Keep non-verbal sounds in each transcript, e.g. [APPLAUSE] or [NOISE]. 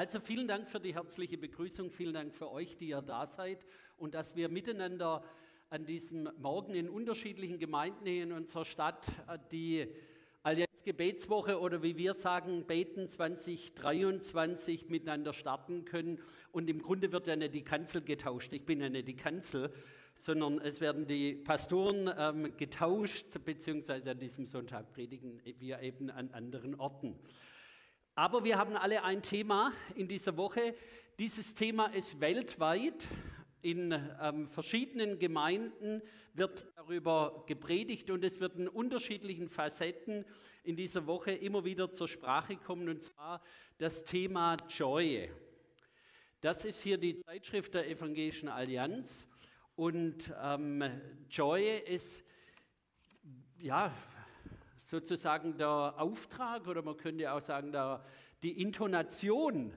Also vielen Dank für die herzliche Begrüßung, vielen Dank für euch, die ihr da seid und dass wir miteinander an diesem Morgen in unterschiedlichen Gemeinden in unserer Stadt äh, die Allianz Gebetswoche oder wie wir sagen, Beten 2023 miteinander starten können. Und im Grunde wird ja nicht die Kanzel getauscht. Ich bin ja nicht die Kanzel, sondern es werden die Pastoren ähm, getauscht, beziehungsweise an diesem Sonntag predigen wir eben an anderen Orten. Aber wir haben alle ein Thema in dieser Woche. Dieses Thema ist weltweit in ähm, verschiedenen Gemeinden wird darüber gepredigt und es wird in unterschiedlichen Facetten in dieser Woche immer wieder zur Sprache kommen und zwar das Thema Joy. Das ist hier die Zeitschrift der Evangelischen Allianz und ähm, Joy ist ja sozusagen der Auftrag oder man könnte auch sagen der, die Intonation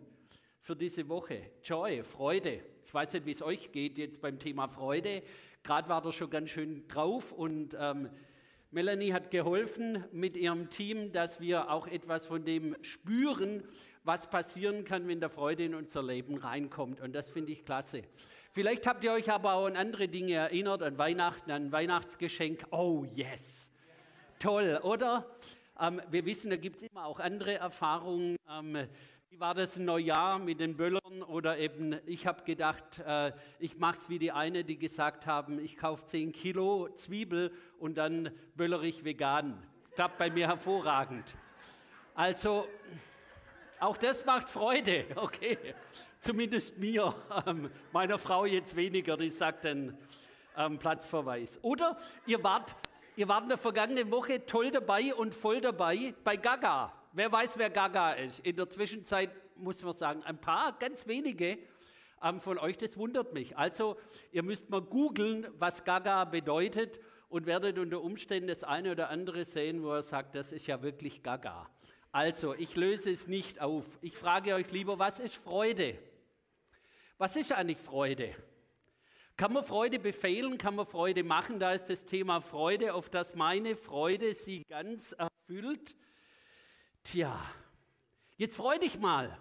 für diese Woche. Joy, Freude. Ich weiß nicht, wie es euch geht jetzt beim Thema Freude. Gerade war der schon ganz schön drauf und ähm, Melanie hat geholfen mit ihrem Team, dass wir auch etwas von dem spüren, was passieren kann, wenn der Freude in unser Leben reinkommt. Und das finde ich klasse. Vielleicht habt ihr euch aber auch an andere Dinge erinnert, an Weihnachten, an Weihnachtsgeschenk. Oh yes, toll, oder? Ähm, wir wissen, da gibt es immer auch andere Erfahrungen. Ähm, wie war das ein Neujahr mit den Böllern? Oder eben, ich habe gedacht, äh, ich mache es wie die eine, die gesagt haben, ich kaufe 10 Kilo Zwiebel und dann böllere ich vegan. Das klappt bei mir hervorragend. Also, auch das macht Freude, [LAUGHS] okay. Zumindest mir, ähm, meiner Frau jetzt weniger, die sagt dann ähm, Platzverweis. Oder ihr wart, ihr wart in der vergangenen Woche toll dabei und voll dabei bei Gaga. Wer weiß, wer Gaga ist? In der Zwischenzeit muss man sagen, ein paar, ganz wenige ähm, von euch, das wundert mich. Also, ihr müsst mal googeln, was Gaga bedeutet und werdet unter Umständen das eine oder andere sehen, wo er sagt, das ist ja wirklich Gaga. Also, ich löse es nicht auf. Ich frage euch lieber, was ist Freude? Was ist eigentlich Freude? Kann man Freude befehlen? Kann man Freude machen? Da ist das Thema Freude, auf das meine Freude sie ganz erfüllt. Tja, jetzt freu dich mal.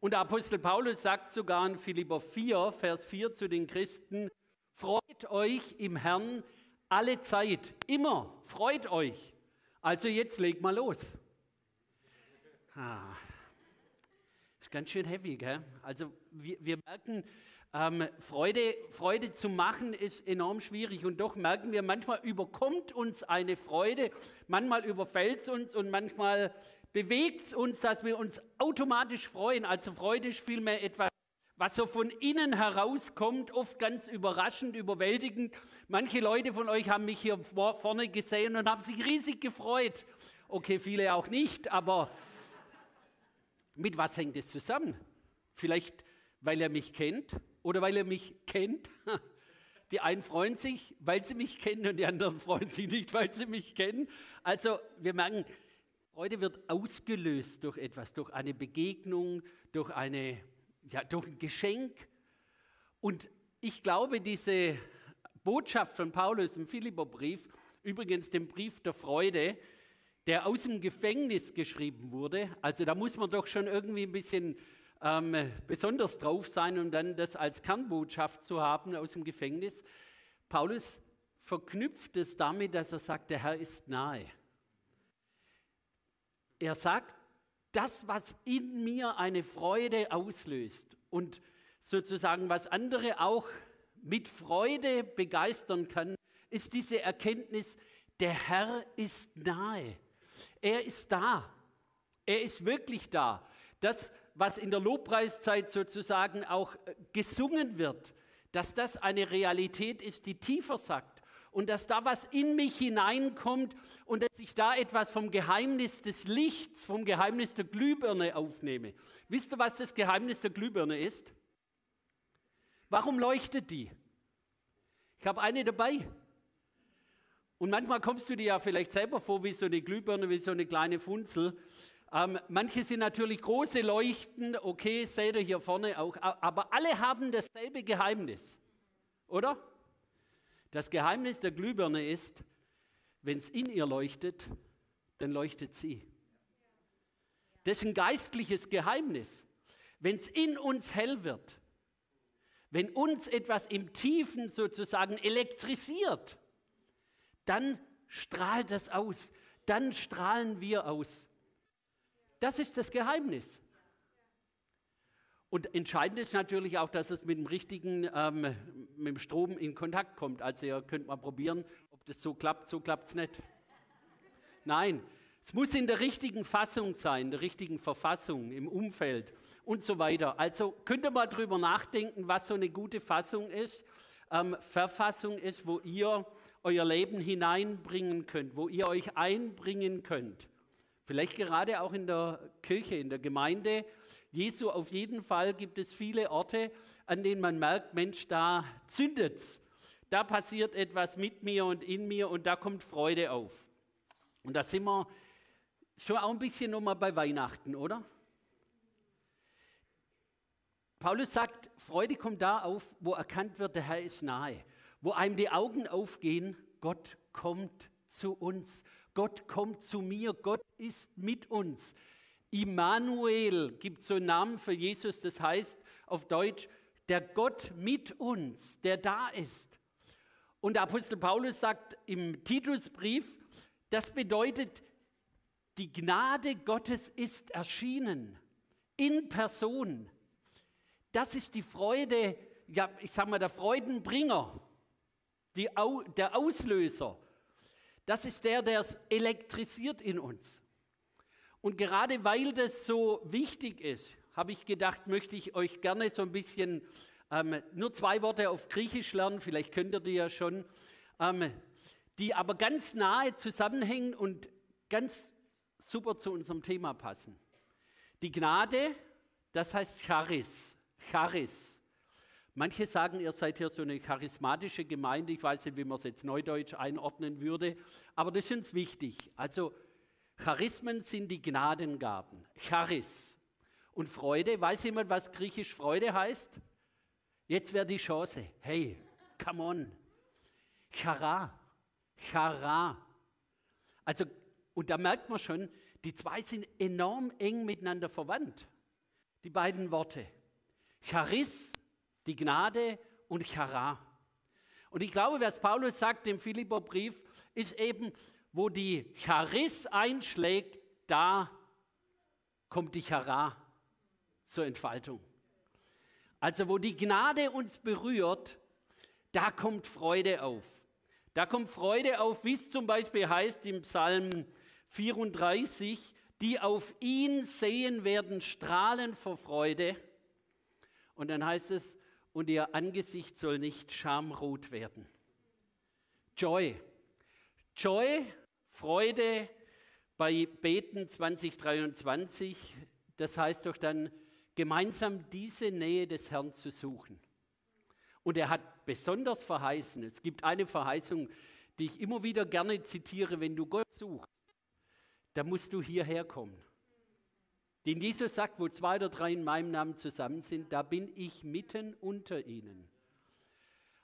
Und der Apostel Paulus sagt sogar in Philipper 4, Vers 4 zu den Christen, freut euch im Herrn alle Zeit, immer, freut euch. Also jetzt leg mal los. Ah, ist ganz schön heavy, gell? Also wir, wir merken, ähm, Freude, Freude zu machen ist enorm schwierig und doch merken wir, manchmal überkommt uns eine Freude, manchmal überfällt es uns und manchmal bewegt es uns, dass wir uns automatisch freuen. Also Freude ist vielmehr etwas, was so von innen herauskommt, oft ganz überraschend, überwältigend. Manche Leute von euch haben mich hier vorne gesehen und haben sich riesig gefreut. Okay, viele auch nicht, aber mit was hängt es zusammen? Vielleicht, weil er mich kennt, oder weil er mich kennt. [LAUGHS] Die einen freuen sich, weil sie mich kennen und die anderen [LAUGHS] freuen sich nicht, weil sie mich kennen. Also wir merken, Freude wird ausgelöst durch etwas, durch eine Begegnung, durch, eine, ja, durch ein Geschenk. Und ich glaube, diese Botschaft von Paulus im Philipperbrief, übrigens dem Brief der Freude, der aus dem Gefängnis geschrieben wurde, also da muss man doch schon irgendwie ein bisschen ähm, besonders drauf sein, um dann das als Kernbotschaft zu haben aus dem Gefängnis. Paulus verknüpft es damit, dass er sagt, der Herr ist nahe. Er sagt, das, was in mir eine Freude auslöst und sozusagen was andere auch mit Freude begeistern kann, ist diese Erkenntnis, der Herr ist nahe. Er ist da. Er ist wirklich da. Das, was in der Lobpreiszeit sozusagen auch äh, gesungen wird, dass das eine Realität ist, die tiefer sagt und dass da was in mich hineinkommt und dass ich da etwas vom Geheimnis des Lichts, vom Geheimnis der Glühbirne aufnehme. Wisst ihr, was das Geheimnis der Glühbirne ist? Warum leuchtet die? Ich habe eine dabei. Und manchmal kommst du dir ja vielleicht selber vor wie so eine Glühbirne, wie so eine kleine Funzel. Ähm, manche sind natürlich große Leuchten, okay, seht ihr hier vorne auch, aber alle haben dasselbe Geheimnis, oder? Das Geheimnis der Glühbirne ist, wenn es in ihr leuchtet, dann leuchtet sie. Das ist ein geistliches Geheimnis. wenn es in uns hell wird, wenn uns etwas im Tiefen sozusagen elektrisiert, dann strahlt das aus, dann strahlen wir aus. Das ist das Geheimnis. Und entscheidend ist natürlich auch, dass es mit dem richtigen, ähm, mit dem Strom in Kontakt kommt. Also ihr könnt mal probieren, ob das so klappt, so klappt es nicht. Nein, es muss in der richtigen Fassung sein, in der richtigen Verfassung, im Umfeld und so weiter. Also könnt ihr mal drüber nachdenken, was so eine gute Fassung ist, ähm, Verfassung ist, wo ihr euer Leben hineinbringen könnt, wo ihr euch einbringen könnt. Vielleicht gerade auch in der Kirche, in der Gemeinde Jesu. Auf jeden Fall gibt es viele Orte, an denen man merkt, Mensch, da zündet's. Da passiert etwas mit mir und in mir und da kommt Freude auf. Und da sind wir schon auch ein bisschen nochmal bei Weihnachten, oder? Paulus sagt, Freude kommt da auf, wo erkannt wird, der Herr ist nahe. Wo einem die Augen aufgehen, Gott kommt zu uns. Gott kommt zu mir, Gott ist mit uns. Immanuel gibt so einen Namen für Jesus, das heißt auf Deutsch, der Gott mit uns, der da ist. Und der Apostel Paulus sagt im Titusbrief, das bedeutet, die Gnade Gottes ist erschienen in Person. Das ist die Freude, ja, ich sage mal, der Freudenbringer, die, der Auslöser das ist der, der es elektrisiert in uns. Und gerade weil das so wichtig ist, habe ich gedacht, möchte ich euch gerne so ein bisschen ähm, nur zwei Worte auf Griechisch lernen, vielleicht könnt ihr die ja schon, ähm, die aber ganz nahe zusammenhängen und ganz super zu unserem Thema passen. Die Gnade, das heißt Charis. Charis. Manche sagen, ihr seid hier so eine charismatische Gemeinde. Ich weiß nicht, wie man es jetzt neudeutsch einordnen würde, aber das ist uns wichtig. Also Charismen sind die Gnadengaben. Charis. Und Freude, weiß jemand, was griechisch Freude heißt? Jetzt wäre die Chance. Hey, come on. Chara. Chara. Also, und da merkt man schon, die zwei sind enorm eng miteinander verwandt. Die beiden Worte. Charis die Gnade und Chara. Und ich glaube, was Paulus sagt im Philipperbrief, ist eben, wo die Charis einschlägt, da kommt die Chara zur Entfaltung. Also wo die Gnade uns berührt, da kommt Freude auf. Da kommt Freude auf, wie es zum Beispiel heißt im Psalm 34, die auf ihn sehen werden, strahlen vor Freude. Und dann heißt es, und ihr Angesicht soll nicht schamrot werden. Joy. Joy, Freude bei Beten 2023, das heißt doch dann, gemeinsam diese Nähe des Herrn zu suchen. Und er hat besonders verheißen, es gibt eine Verheißung, die ich immer wieder gerne zitiere, wenn du Gott suchst, da musst du hierher kommen. Den Jesus sagt, wo zwei oder drei in meinem Namen zusammen sind, da bin ich mitten unter ihnen.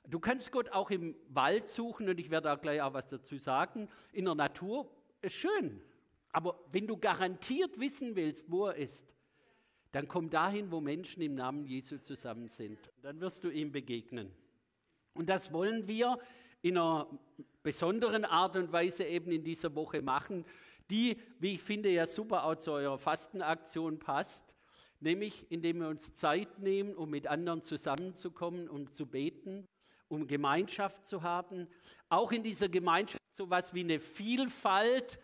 Du kannst Gott auch im Wald suchen und ich werde auch gleich auch was dazu sagen. In der Natur ist schön. Aber wenn du garantiert wissen willst, wo er ist, dann komm dahin, wo Menschen im Namen Jesu zusammen sind. Dann wirst du ihm begegnen. Und das wollen wir in einer besonderen Art und Weise eben in dieser Woche machen die, wie ich finde, ja super auch zu eurer Fastenaktion passt, nämlich indem wir uns Zeit nehmen, um mit anderen zusammenzukommen, um zu beten, um Gemeinschaft zu haben. Auch in dieser Gemeinschaft so etwas wie eine Vielfalt,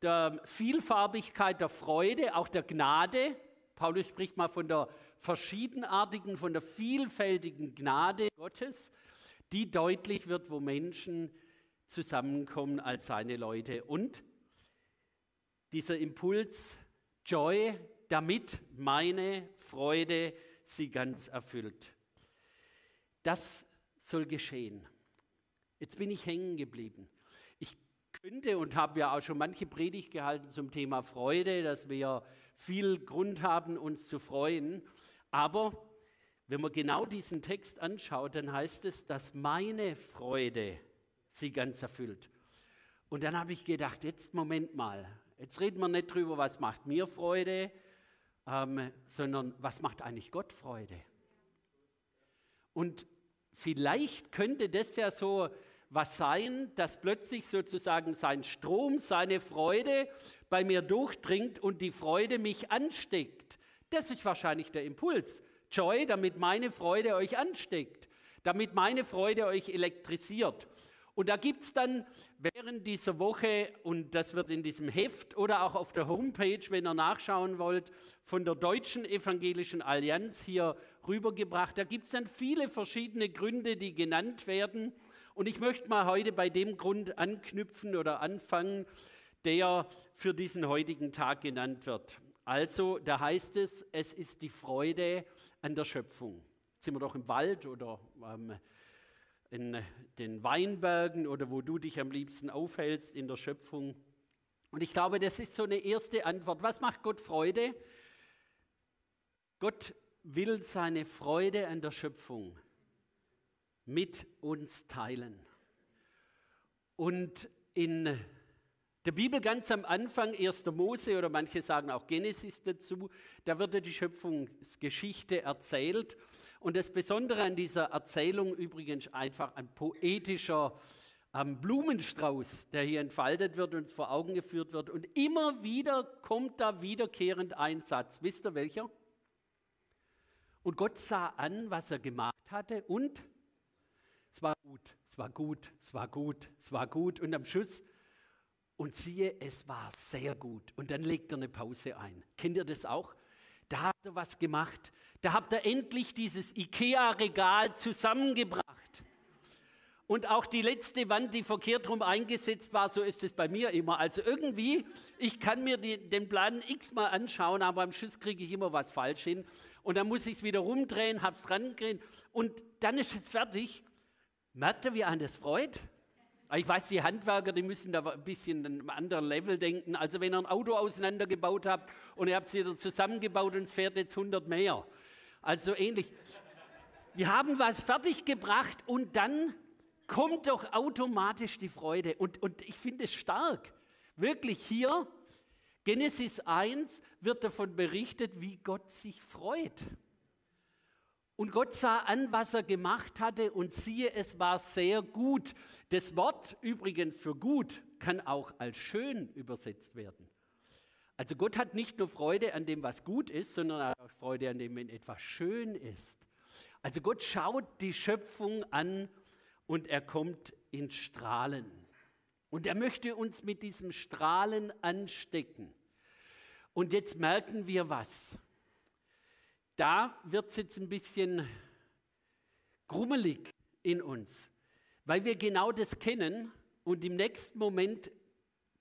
der Vielfarbigkeit der Freude, auch der Gnade. Paulus spricht mal von der verschiedenartigen, von der vielfältigen Gnade Gottes, die deutlich wird, wo Menschen zusammenkommen als seine Leute. Und dieser Impuls Joy, damit meine Freude sie ganz erfüllt. Das soll geschehen. Jetzt bin ich hängen geblieben. Ich könnte und habe ja auch schon manche Predigt gehalten zum Thema Freude, dass wir viel Grund haben, uns zu freuen. Aber wenn man genau diesen Text anschaut, dann heißt es, dass meine Freude sie ganz erfüllt. Und dann habe ich gedacht, jetzt Moment mal, Jetzt reden wir nicht drüber, was macht mir Freude ähm, sondern was macht eigentlich Gott Freude? Und vielleicht könnte das ja so was sein, dass plötzlich sozusagen sein Strom, seine Freude bei mir durchdringt und die Freude mich ansteckt. Das ist wahrscheinlich der Impuls. Joy, damit meine Freude euch ansteckt, damit meine Freude euch elektrisiert. Und da gibt es dann während dieser Woche, und das wird in diesem Heft oder auch auf der Homepage, wenn ihr nachschauen wollt, von der Deutschen Evangelischen Allianz hier rübergebracht, da gibt es dann viele verschiedene Gründe, die genannt werden. Und ich möchte mal heute bei dem Grund anknüpfen oder anfangen, der für diesen heutigen Tag genannt wird. Also, da heißt es, es ist die Freude an der Schöpfung. Jetzt sind wir doch im Wald oder ähm, in den Weinbergen oder wo du dich am liebsten aufhältst in der Schöpfung. Und ich glaube, das ist so eine erste Antwort. Was macht Gott Freude? Gott will seine Freude an der Schöpfung mit uns teilen. Und in der Bibel ganz am Anfang, 1. Mose oder manche sagen auch Genesis dazu, da wird ja die Schöpfungsgeschichte erzählt. Und das Besondere an dieser Erzählung übrigens einfach ein poetischer ähm, Blumenstrauß, der hier entfaltet wird, uns vor Augen geführt wird. Und immer wieder kommt da wiederkehrend ein Satz. Wisst ihr welcher? Und Gott sah an, was er gemacht hatte und es war gut, es war gut, es war gut, es war gut. Und am Schluss, und siehe, es war sehr gut. Und dann legt er eine Pause ein. Kennt ihr das auch? Da habt ihr was gemacht. Da habt ihr endlich dieses IKEA-Regal zusammengebracht. Und auch die letzte Wand, die verkehrt rum eingesetzt war, so ist es bei mir immer. Also irgendwie, ich kann mir die, den Plan x-mal anschauen, aber am Schluss kriege ich immer was falsch hin. Und dann muss ich es wieder rumdrehen, habe es dran und dann ist es fertig. Merkt ihr, wie einen das freut? Ich weiß, die Handwerker, die müssen da ein bisschen einem anderen Level denken. Also wenn ihr ein Auto auseinandergebaut habt und ihr habt es wieder zusammengebaut und es fährt jetzt 100 mehr. Also ähnlich. Wir haben was fertiggebracht und dann kommt doch automatisch die Freude. Und, und ich finde es stark. Wirklich hier, Genesis 1 wird davon berichtet, wie Gott sich freut. Und Gott sah an, was er gemacht hatte und siehe, es war sehr gut. Das Wort übrigens für gut kann auch als schön übersetzt werden. Also Gott hat nicht nur Freude an dem, was gut ist, sondern er auch Freude an dem, wenn etwas schön ist. Also Gott schaut die Schöpfung an und er kommt in Strahlen. Und er möchte uns mit diesem Strahlen anstecken. Und jetzt merken wir was da wird es jetzt ein bisschen grummelig in uns, weil wir genau das kennen und im nächsten Moment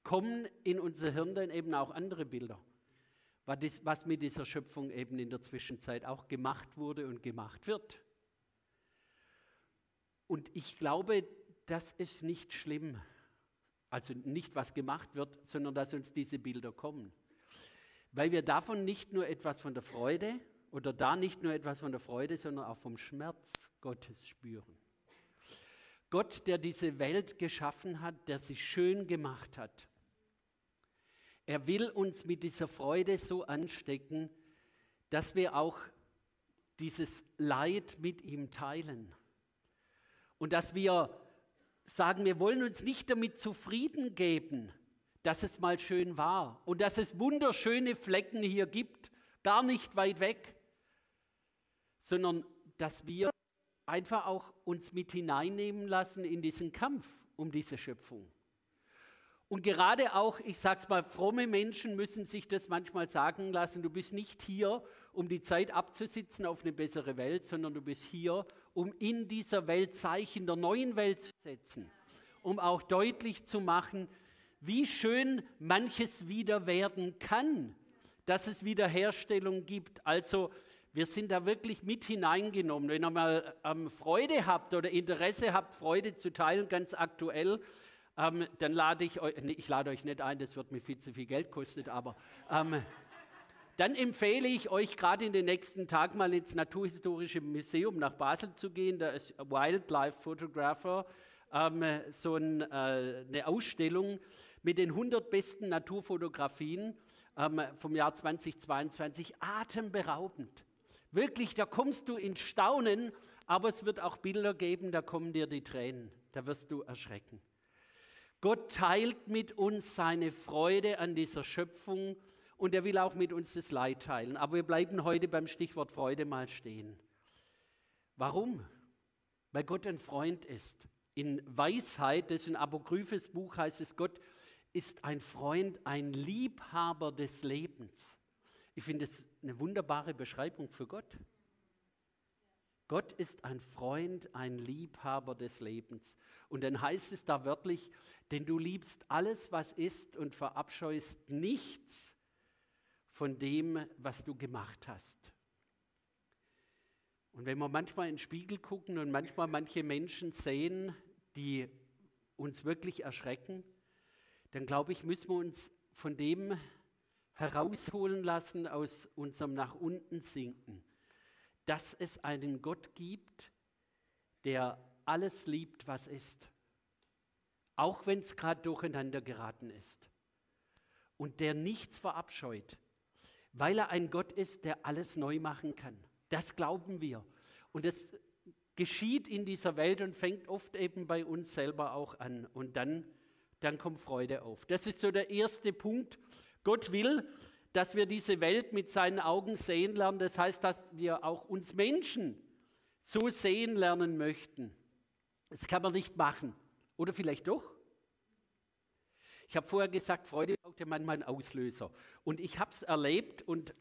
kommen in unser Hirn dann eben auch andere Bilder, was mit dieser Schöpfung eben in der Zwischenzeit auch gemacht wurde und gemacht wird. Und ich glaube, das ist nicht schlimm. Also nicht, was gemacht wird, sondern dass uns diese Bilder kommen. Weil wir davon nicht nur etwas von der Freude, oder da nicht nur etwas von der Freude, sondern auch vom Schmerz Gottes spüren. Gott, der diese Welt geschaffen hat, der sie schön gemacht hat. Er will uns mit dieser Freude so anstecken, dass wir auch dieses Leid mit ihm teilen. Und dass wir sagen, wir wollen uns nicht damit zufrieden geben, dass es mal schön war und dass es wunderschöne Flecken hier gibt, gar nicht weit weg, sondern dass wir einfach auch uns mit hineinnehmen lassen in diesen Kampf um diese Schöpfung. Und gerade auch, ich sage es mal, fromme Menschen müssen sich das manchmal sagen lassen, du bist nicht hier, um die Zeit abzusitzen auf eine bessere Welt, sondern du bist hier, um in dieser Welt Zeichen der neuen Welt zu setzen, um auch deutlich zu machen, wie schön manches wieder werden kann, dass es Wiederherstellung gibt. Also wir sind da wirklich mit hineingenommen. Wenn ihr mal ähm, Freude habt oder Interesse habt, Freude zu teilen, ganz aktuell, ähm, dann lade ich euch, nee, ich lade euch nicht ein, das wird mir viel zu viel Geld kosten, aber ähm, dann empfehle ich euch gerade in den nächsten Tagen mal ins Naturhistorische Museum nach Basel zu gehen. Da ist Wildlife Photographer, ähm, so ein, äh, eine Ausstellung mit den 100 besten Naturfotografien ähm, vom Jahr 2022 atemberaubend. Wirklich, da kommst du in Staunen, aber es wird auch Bilder geben, da kommen dir die Tränen, da wirst du erschrecken. Gott teilt mit uns seine Freude an dieser Schöpfung und er will auch mit uns das Leid teilen. Aber wir bleiben heute beim Stichwort Freude mal stehen. Warum? Weil Gott ein Freund ist. In Weisheit, das ist ein apokryphes Buch, heißt es, Gott ist ein Freund, ein Liebhaber des Lebens. Ich finde es eine wunderbare Beschreibung für Gott. Gott ist ein Freund, ein Liebhaber des Lebens. Und dann heißt es da wörtlich, denn du liebst alles, was ist und verabscheust nichts von dem, was du gemacht hast. Und wenn wir manchmal in den Spiegel gucken und manchmal manche Menschen sehen, die uns wirklich erschrecken, dann glaube ich, müssen wir uns von dem herausholen lassen aus unserem nach unten sinken, dass es einen Gott gibt, der alles liebt, was ist, auch wenn es gerade durcheinander geraten ist und der nichts verabscheut, weil er ein Gott ist, der alles neu machen kann. Das glauben wir. Und das geschieht in dieser Welt und fängt oft eben bei uns selber auch an. Und dann, dann kommt Freude auf. Das ist so der erste Punkt. Gott will, dass wir diese Welt mit seinen Augen sehen lernen. Das heißt, dass wir auch uns Menschen so sehen lernen möchten. Das kann man nicht machen. Oder vielleicht doch? Ich habe vorher gesagt, Freude braucht ja manchmal einen Auslöser. Und ich habe es erlebt und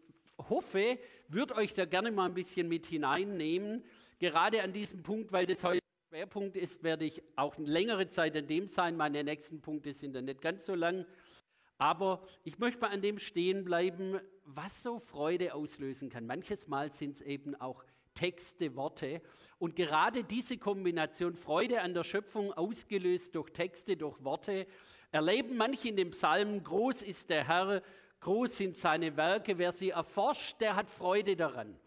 hoffe, würde euch da gerne mal ein bisschen mit hineinnehmen. Gerade an diesem Punkt, weil das heute Schwerpunkt ist, werde ich auch eine längere Zeit an dem sein. Meine nächsten Punkte sind dann nicht ganz so lang. Aber ich möchte mal an dem stehen bleiben, was so Freude auslösen kann. Manches Mal sind es eben auch Texte, Worte. Und gerade diese Kombination Freude an der Schöpfung, ausgelöst durch Texte, durch Worte, erleben manche in dem Psalm, groß ist der Herr, groß sind seine Werke, wer sie erforscht, der hat Freude daran.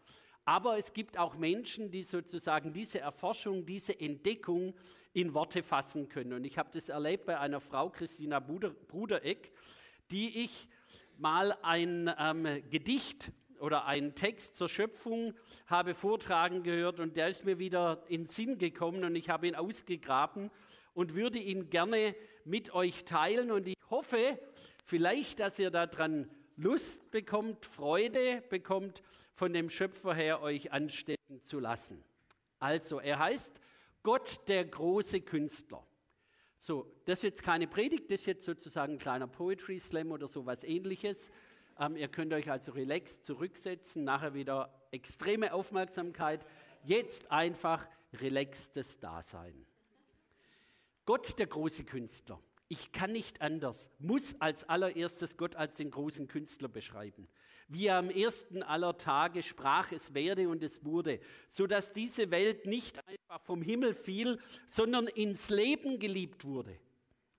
Aber es gibt auch Menschen, die sozusagen diese Erforschung, diese Entdeckung in Worte fassen können. Und ich habe das erlebt bei einer Frau, Christina Brudereck, die ich mal ein ähm, Gedicht oder einen Text zur Schöpfung habe vortragen gehört und der ist mir wieder in Sinn gekommen und ich habe ihn ausgegraben und würde ihn gerne mit euch teilen und ich hoffe vielleicht, dass ihr daran Lust bekommt, Freude bekommt, von dem Schöpfer her euch anstecken zu lassen. Also, er heißt Gott der große Künstler. So, das ist jetzt keine Predigt, das ist jetzt sozusagen ein kleiner Poetry Slam oder sowas ähnliches. Ähm, ihr könnt euch also relaxed zurücksetzen, nachher wieder extreme Aufmerksamkeit. Jetzt einfach relaxtes Dasein. Gott der große Künstler. Ich kann nicht anders, muss als allererstes Gott als den großen Künstler beschreiben. Wie er am ersten aller Tage sprach, es werde und es wurde, sodass diese Welt nicht einfach vom Himmel fiel, sondern ins Leben geliebt wurde.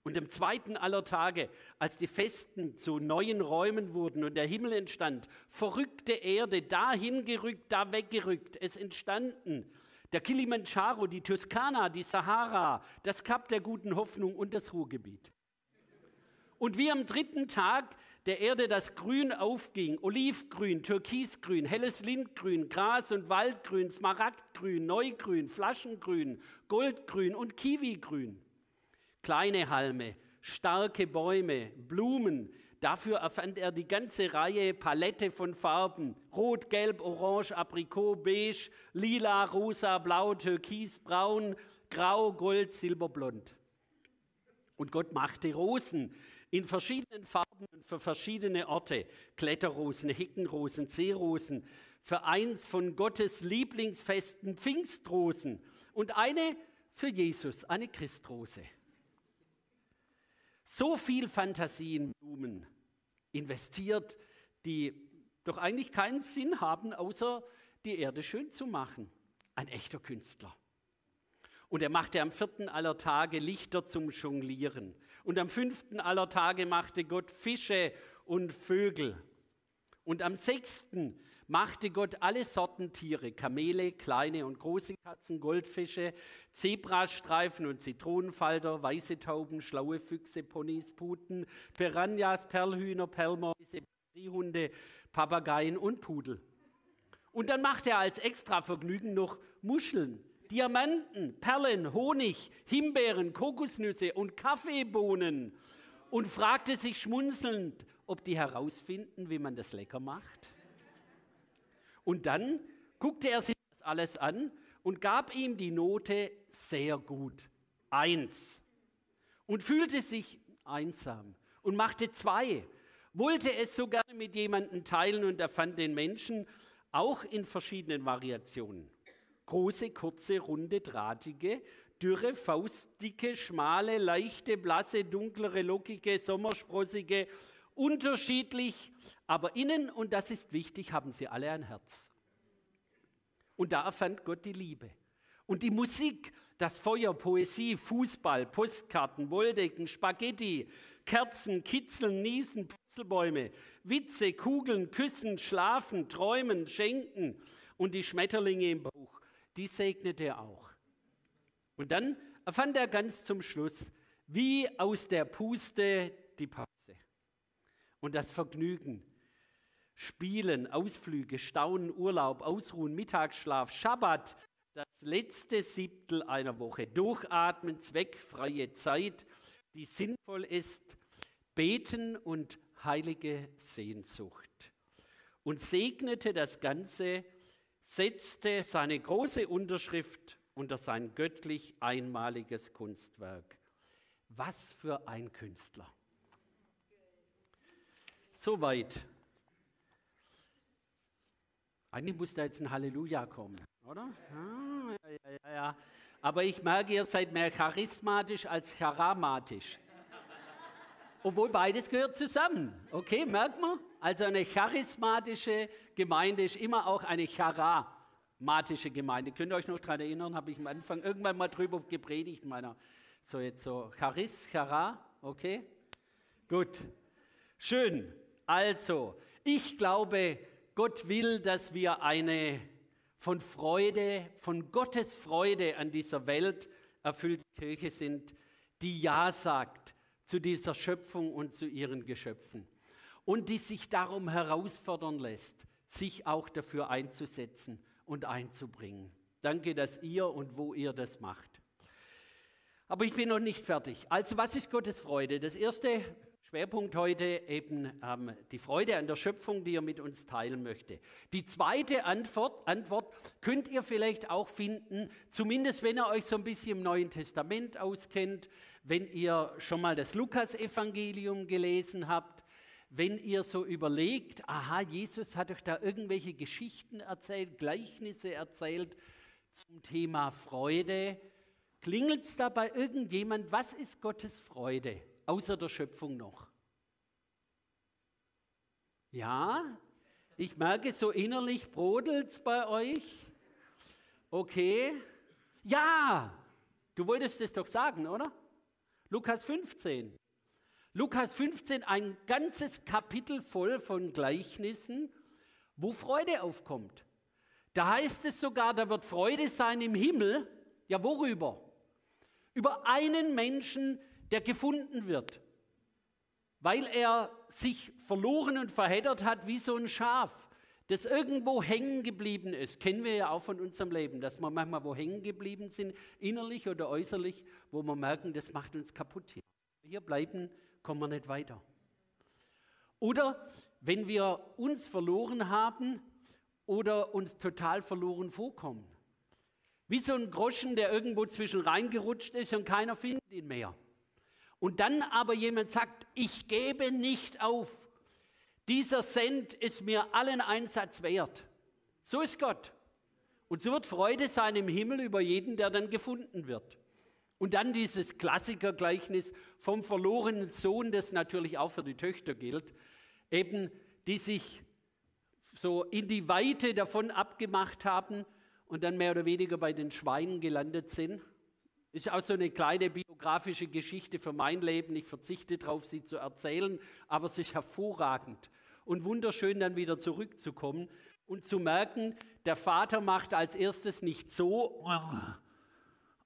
Und am zweiten aller Tage, als die Festen zu neuen Räumen wurden und der Himmel entstand, verrückte Erde, dahin gerückt, da weggerückt, es entstanden der Kilimanjaro, die Toskana, die Sahara, das Kap der guten Hoffnung und das Ruhrgebiet. Und wie am dritten Tag der Erde das Grün aufging, Olivgrün, Türkisgrün, helles Lindgrün, Gras- und Waldgrün, Smaragdgrün, Neugrün, Flaschengrün, Goldgrün und Kiwigrün. Kleine Halme, starke Bäume, Blumen, Dafür erfand er die ganze Reihe Palette von Farben. Rot, Gelb, Orange, Aprikot, Beige, Lila, Rosa, Blau, Türkis, Braun, Grau, Gold, Silberblond. Und Gott machte Rosen in verschiedenen Farben und für verschiedene Orte. Kletterrosen, Heckenrosen, Seerosen. Für eins von Gottes Lieblingsfesten Pfingstrosen. Und eine für Jesus, eine Christrose. So viel Fantasie in Blumen, investiert, die doch eigentlich keinen Sinn haben, außer die Erde schön zu machen. Ein echter Künstler. Und er machte am vierten aller Tage Lichter zum Jonglieren. Und am fünften aller Tage machte Gott Fische und Vögel. Und am sechsten machte Gott alle Sorten Tiere, Kamele, kleine und große Katzen, Goldfische, Zebrastreifen und Zitronenfalter, weiße Tauben, schlaue Füchse, Ponys, Puten, Piranhas, Perlhühner, Perlmäuse, Hunde, Papageien und Pudel. Und dann macht er als Extravergnügen noch Muscheln, Diamanten, Perlen, Honig, Himbeeren, Kokosnüsse und Kaffeebohnen und fragte sich schmunzelnd, ob die herausfinden, wie man das lecker macht. Und dann guckte er sich das alles an und gab ihm die Note sehr gut, eins. Und fühlte sich einsam und machte zwei, wollte es so gerne mit jemandem teilen und er fand den Menschen auch in verschiedenen Variationen. Große, kurze, runde, drahtige, dürre, faustdicke, schmale, leichte, blasse, dunklere, lockige, sommersprossige, unterschiedlich, aber innen, und das ist wichtig, haben sie alle ein Herz. Und da erfand Gott die Liebe. Und die Musik, das Feuer, Poesie, Fußball, Postkarten, Wolldecken, Spaghetti, Kerzen, Kitzeln, Niesen, Purzelbäume, Witze, Kugeln, Küssen, Schlafen, Träumen, Schenken und die Schmetterlinge im Bauch, die segnete er auch. Und dann erfand er ganz zum Schluss, wie aus der Puste die Pause und das Vergnügen. Spielen, Ausflüge, Staunen, Urlaub, Ausruhen, Mittagsschlaf, Schabbat, das letzte Siebtel einer Woche. Durchatmen, zweckfreie Zeit, die sinnvoll ist, beten und heilige Sehnsucht. Und segnete das Ganze, setzte seine große Unterschrift unter sein göttlich einmaliges Kunstwerk. Was für ein Künstler. Soweit. Eigentlich muss da jetzt ein Halleluja kommen, oder? Ah, ja, ja, ja. Aber ich merke, ihr seid mehr charismatisch als charamatisch. Obwohl beides gehört zusammen. Okay, merkt man? Also eine charismatische Gemeinde ist immer auch eine charamatische Gemeinde. Könnt ihr euch noch daran erinnern? Habe ich am Anfang irgendwann mal drüber gepredigt, meiner. So jetzt so Charis, Chara, okay? Gut. Schön. Also, ich glaube, Gott will, dass wir eine von Freude, von Gottes Freude an dieser Welt erfüllte Kirche sind, die Ja sagt zu dieser Schöpfung und zu ihren Geschöpfen und die sich darum herausfordern lässt, sich auch dafür einzusetzen und einzubringen. Danke, dass ihr und wo ihr das macht. Aber ich bin noch nicht fertig. Also was ist Gottes Freude? Das erste Schwerpunkt heute eben ähm, die Freude an der Schöpfung, die er mit uns teilen möchte. Die zweite Antwort, Antwort könnt ihr vielleicht auch finden, zumindest wenn ihr euch so ein bisschen im Neuen Testament auskennt, wenn ihr schon mal das Lukasevangelium gelesen habt, wenn ihr so überlegt, aha, Jesus hat euch da irgendwelche Geschichten erzählt, Gleichnisse erzählt zum Thema Freude. Klingelt es da bei irgendjemand, was ist Gottes Freude? außer der Schöpfung noch? Ja, ich merke, so innerlich brodelt es bei euch. Okay. Ja, du wolltest es doch sagen, oder? Lukas 15. Lukas 15, ein ganzes Kapitel voll von Gleichnissen, wo Freude aufkommt. Da heißt es sogar, da wird Freude sein im Himmel. Ja, worüber? Über einen Menschen, der gefunden wird, weil er sich verloren und verheddert hat wie so ein Schaf, das irgendwo hängen geblieben ist. Kennen wir ja auch von unserem Leben, dass wir manchmal wo hängen geblieben sind, innerlich oder äußerlich, wo wir merken, das macht uns kaputt hier. Hier bleiben, kommen wir nicht weiter. Oder wenn wir uns verloren haben oder uns total verloren vorkommen. Wie so ein Groschen, der irgendwo zwischen reingerutscht ist und keiner findet ihn mehr und dann aber jemand sagt, ich gebe nicht auf, dieser Cent ist mir allen Einsatz wert. So ist Gott. Und so wird Freude sein im Himmel über jeden, der dann gefunden wird. Und dann dieses Klassikergleichnis vom verlorenen Sohn, das natürlich auch für die Töchter gilt, eben die sich so in die Weite davon abgemacht haben und dann mehr oder weniger bei den Schweinen gelandet sind. Ist auch so eine kleine biografische Geschichte für mein Leben. Ich verzichte darauf, sie zu erzählen, aber es ist hervorragend und wunderschön, dann wieder zurückzukommen und zu merken, der Vater macht als erstes nicht so,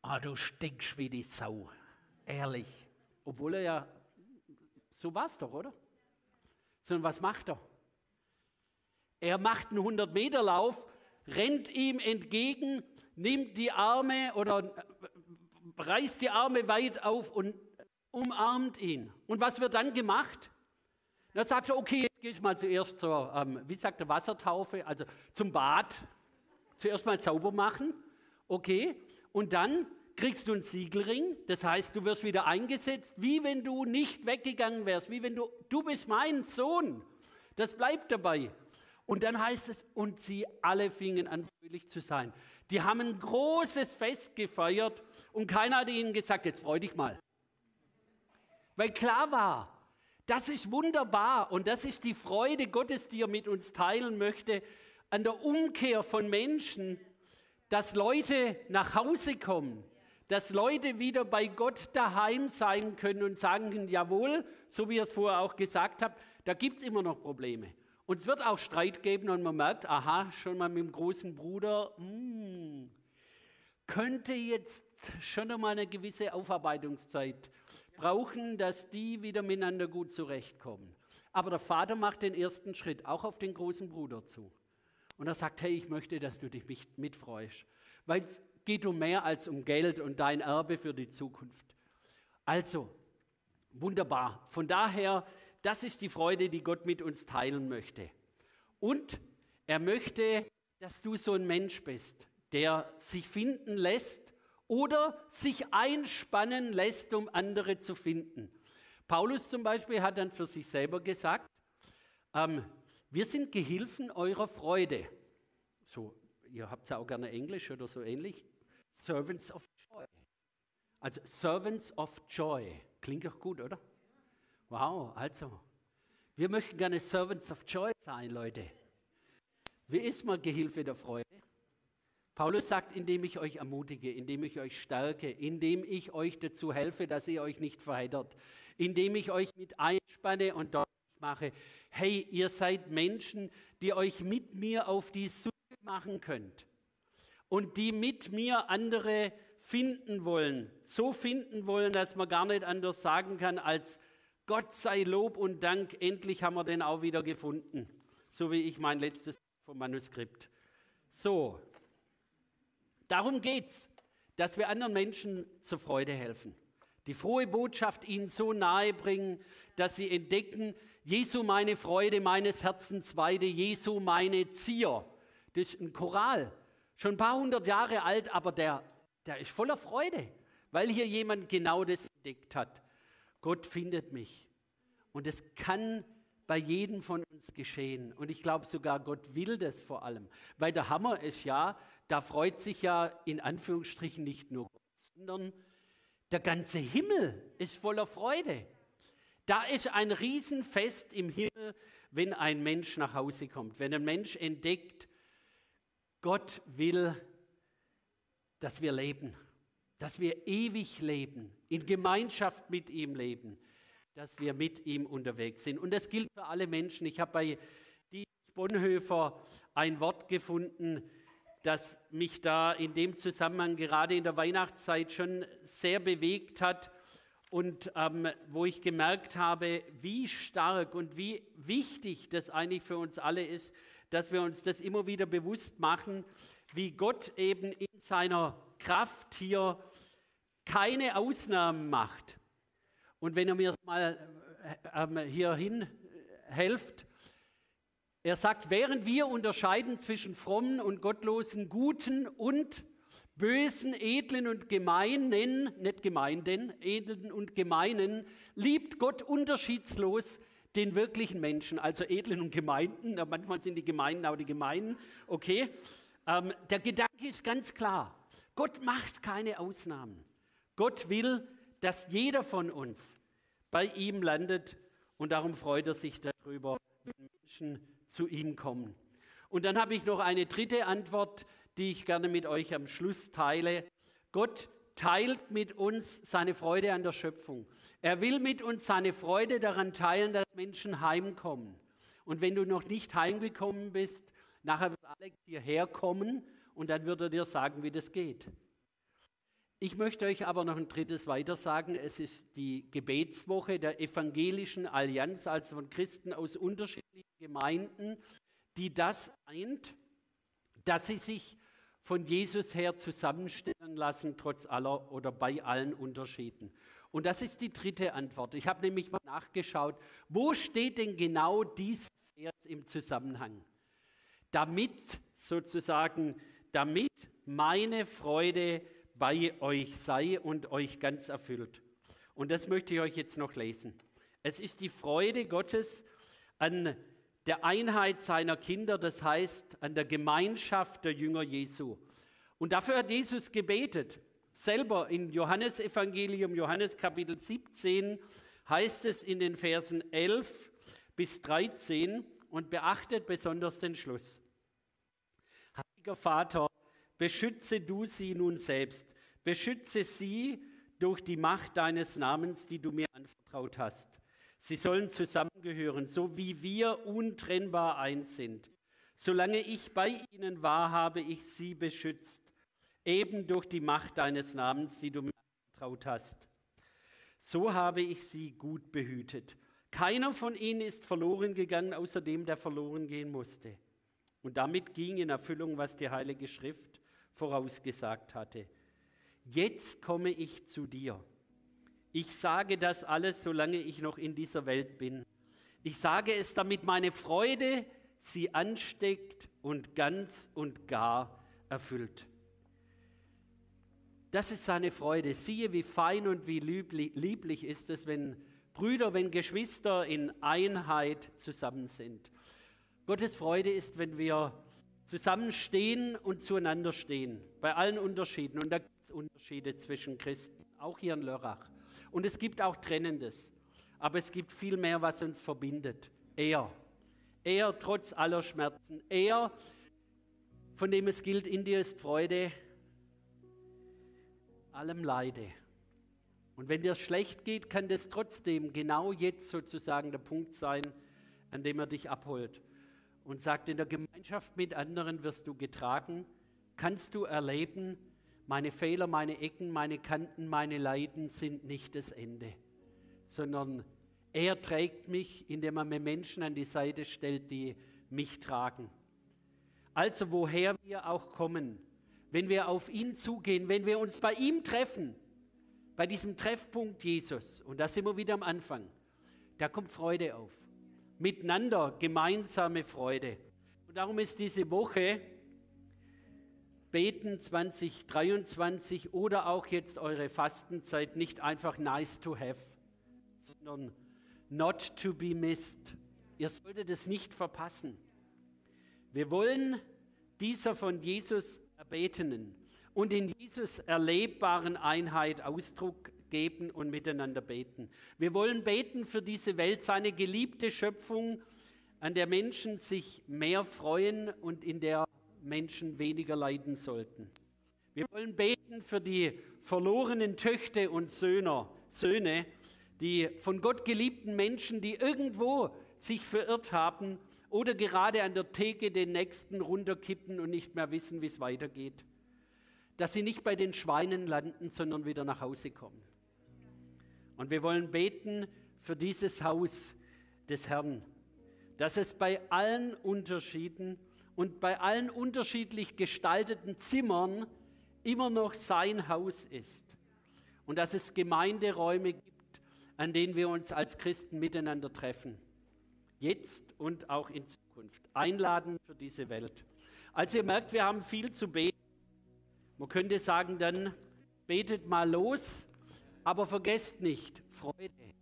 ah, du stinkst wie die Sau, ehrlich. Obwohl er ja, so war es doch, oder? Sondern was macht er? Er macht einen 100-Meter-Lauf, rennt ihm entgegen, nimmt die Arme oder reißt die Arme weit auf und umarmt ihn. Und was wird dann gemacht? Dann sagt er, okay, jetzt gehe ich mal zuerst zur, ähm, wie sagt der Wassertaufe, also zum Bad. Zuerst mal sauber machen, okay. Und dann kriegst du einen Siegelring, das heißt, du wirst wieder eingesetzt, wie wenn du nicht weggegangen wärst, wie wenn du, du bist mein Sohn. Das bleibt dabei. Und dann heißt es, und sie alle fingen an, fröhlich zu sein. Die haben ein großes Fest gefeiert und keiner hat ihnen gesagt, jetzt freu dich mal. Weil klar war, das ist wunderbar und das ist die Freude Gottes, die er mit uns teilen möchte, an der Umkehr von Menschen, dass Leute nach Hause kommen, dass Leute wieder bei Gott daheim sein können und sagen können, jawohl, so wie er es vorher auch gesagt hat, da gibt es immer noch Probleme. Und es wird auch Streit geben und man merkt, aha, schon mal mit dem großen Bruder, mh, hm, könnte jetzt schon einmal eine gewisse Aufarbeitungszeit brauchen, dass die wieder miteinander gut zurechtkommen. Aber der Vater macht den ersten Schritt auch auf den großen Bruder zu. Und er sagt, hey, ich möchte, dass du dich mitfreust. Weil es geht um mehr als um Geld und dein Erbe für die Zukunft. Also, wunderbar. Von daher, das ist die Freude, die Gott mit uns teilen möchte. Und er möchte, dass du so ein Mensch bist, der sich finden lässt oder sich einspannen lässt, um andere zu finden. Paulus zum Beispiel hat dann für sich selber gesagt, ähm, wir sind Gehilfen eurer Freude. So, ihr habt ja auch gerne Englisch oder so ähnlich. Servants of Joy. Also Servants of Joy. Klingt doch gut, oder? Wow, also. Wir möchten gerne Servants of Joy sein, Leute. Wie ist man Gehilfe der Freude? Paulus sagt, indem ich euch ermutige, indem ich euch stärke, indem ich euch dazu helfe, dass ihr euch nicht verheddert, indem ich euch mit einspanne und deutlich mache, hey, ihr seid Menschen, die euch mit mir auf die Suche machen könnt und die mit mir andere finden wollen, so finden wollen, dass man gar nicht anders sagen kann als Gott sei Lob und Dank, endlich haben wir den auch wieder gefunden, so wie ich mein letztes vom Manuskript. So, Darum geht es, dass wir anderen Menschen zur Freude helfen. Die frohe Botschaft ihnen so nahe bringen, dass sie entdecken, Jesu meine Freude meines Herzens Weide, Jesu meine Zier. Das ist ein Choral, schon ein paar hundert Jahre alt, aber der, der ist voller Freude, weil hier jemand genau das entdeckt hat. Gott findet mich. Und es kann bei jedem von uns geschehen. Und ich glaube sogar, Gott will das vor allem. Weil der Hammer ist ja, da freut sich ja in Anführungsstrichen nicht nur Gott, sondern der ganze Himmel ist voller Freude. Da ist ein Riesenfest im Himmel, wenn ein Mensch nach Hause kommt, wenn ein Mensch entdeckt, Gott will, dass wir leben, dass wir ewig leben, in Gemeinschaft mit ihm leben, dass wir mit ihm unterwegs sind. Und das gilt für alle Menschen. Ich habe bei Dietrich Bonhoeffer ein Wort gefunden, das mich da in dem Zusammenhang gerade in der Weihnachtszeit schon sehr bewegt hat und ähm, wo ich gemerkt habe, wie stark und wie wichtig das eigentlich für uns alle ist, dass wir uns das immer wieder bewusst machen, wie Gott eben in seiner Kraft hier keine Ausnahmen macht. Und wenn er mir mal äh, äh, hierhin helft, er sagt, während wir unterscheiden zwischen frommen und gottlosen, guten und bösen, edlen und gemeinen, nicht gemeinden, edlen und gemeinen, liebt Gott unterschiedslos den wirklichen Menschen, also edlen und gemeinten. Manchmal sind die Gemeinden auch die Gemeinen, okay. Ähm, der Gedanke ist ganz klar. Gott macht keine Ausnahmen. Gott will, dass jeder von uns bei ihm landet und darum freut er sich darüber, wenn Menschen zu ihm kommen. Und dann habe ich noch eine dritte Antwort, die ich gerne mit euch am Schluss teile. Gott teilt mit uns seine Freude an der Schöpfung. Er will mit uns seine Freude daran teilen, dass Menschen heimkommen. Und wenn du noch nicht heimgekommen bist, nachher wird Alex hierher kommen und dann wird er dir sagen, wie das geht. Ich möchte euch aber noch ein drittes weiter sagen. Es ist die Gebetswoche der Evangelischen Allianz, also von Christen aus unterschiedlichen Gemeinden, die das eint, dass sie sich von Jesus her zusammenstellen lassen, trotz aller oder bei allen Unterschieden. Und das ist die dritte Antwort. Ich habe nämlich mal nachgeschaut, wo steht denn genau dieser Vers im Zusammenhang? Damit sozusagen, damit meine Freude bei euch sei und euch ganz erfüllt. Und das möchte ich euch jetzt noch lesen. Es ist die Freude Gottes an der Einheit seiner Kinder, das heißt an der Gemeinschaft der Jünger Jesu. Und dafür hat Jesus gebetet. Selber in Johannes Evangelium, Johannes Kapitel 17, heißt es in den Versen 11 bis 13 und beachtet besonders den Schluss. Heiliger Vater, beschütze du sie nun selbst, beschütze sie durch die Macht deines Namens, die du mir anvertraut hast. Sie sollen zusammengehören, so wie wir untrennbar eins sind. Solange ich bei ihnen war, habe ich sie beschützt, eben durch die Macht deines Namens, die du mir anvertraut hast. So habe ich sie gut behütet. Keiner von ihnen ist verloren gegangen, außer dem, der verloren gehen musste. Und damit ging in Erfüllung, was die Heilige Schrift vorausgesagt hatte. Jetzt komme ich zu dir. Ich sage das alles, solange ich noch in dieser Welt bin. Ich sage es, damit meine Freude sie ansteckt und ganz und gar erfüllt. Das ist seine Freude. Siehe, wie fein und wie lieblich ist es, wenn Brüder, wenn Geschwister in Einheit zusammen sind. Gottes Freude ist, wenn wir zusammenstehen und zueinander stehen, bei allen Unterschieden. Und da gibt es Unterschiede zwischen Christen, auch hier in Lörrach. Und es gibt auch Trennendes. Aber es gibt viel mehr, was uns verbindet. Er. Er trotz aller Schmerzen. Er, von dem es gilt, in dir ist Freude, allem Leide. Und wenn dir es schlecht geht, kann das trotzdem genau jetzt sozusagen der Punkt sein, an dem er dich abholt und sagt, in der Gemeinschaft mit anderen wirst du getragen, kannst du erleben, meine Fehler, meine Ecken, meine Kanten, meine Leiden sind nicht das Ende, sondern er trägt mich, indem er mir Menschen an die Seite stellt, die mich tragen. Also woher wir auch kommen, wenn wir auf ihn zugehen, wenn wir uns bei ihm treffen, bei diesem Treffpunkt Jesus, und da sind wir wieder am Anfang, da kommt Freude auf miteinander gemeinsame Freude. Und darum ist diese Woche Beten 2023 oder auch jetzt eure Fastenzeit nicht einfach nice to have, sondern not to be missed. Ihr solltet es nicht verpassen. Wir wollen dieser von Jesus erbetenen und in Jesus erlebbaren Einheit Ausdruck geben und miteinander beten. Wir wollen beten für diese Welt, seine geliebte Schöpfung, an der Menschen sich mehr freuen und in der Menschen weniger leiden sollten. Wir wollen beten für die verlorenen Töchter und Söhne, Söhne, die von Gott geliebten Menschen, die irgendwo sich verirrt haben oder gerade an der Theke den Nächsten runterkippen und nicht mehr wissen, wie es weitergeht. Dass sie nicht bei den Schweinen landen, sondern wieder nach Hause kommen. Und wir wollen beten für dieses Haus des Herrn, dass es bei allen Unterschieden und bei allen unterschiedlich gestalteten Zimmern immer noch sein Haus ist. Und dass es Gemeinderäume gibt, an denen wir uns als Christen miteinander treffen. Jetzt und auch in Zukunft. Einladen für diese Welt. Also ihr merkt, wir haben viel zu beten. Man könnte sagen, dann betet mal los aber vergesst nicht, Freude,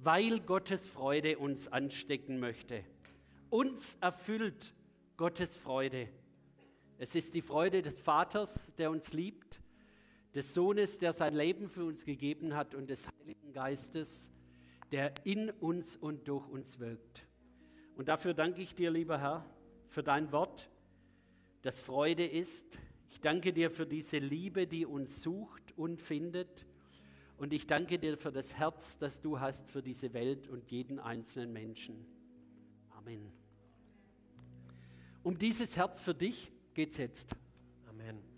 weil Gottes Freude uns anstecken möchte. Uns erfüllt Gottes Freude. Es ist die Freude des Vaters, der uns liebt, des Sohnes, der sein Leben für uns gegeben hat und des Heiligen Geistes, der in uns und durch uns wirkt. Und dafür danke ich dir, lieber Herr, für dein Wort, das Freude ist. Ich danke dir für diese Liebe, die uns sucht und findet. Und ich danke dir für das Herz, das du hast für diese Welt und jeden einzelnen Menschen. Amen. Um dieses Herz für dich geht es jetzt. Amen.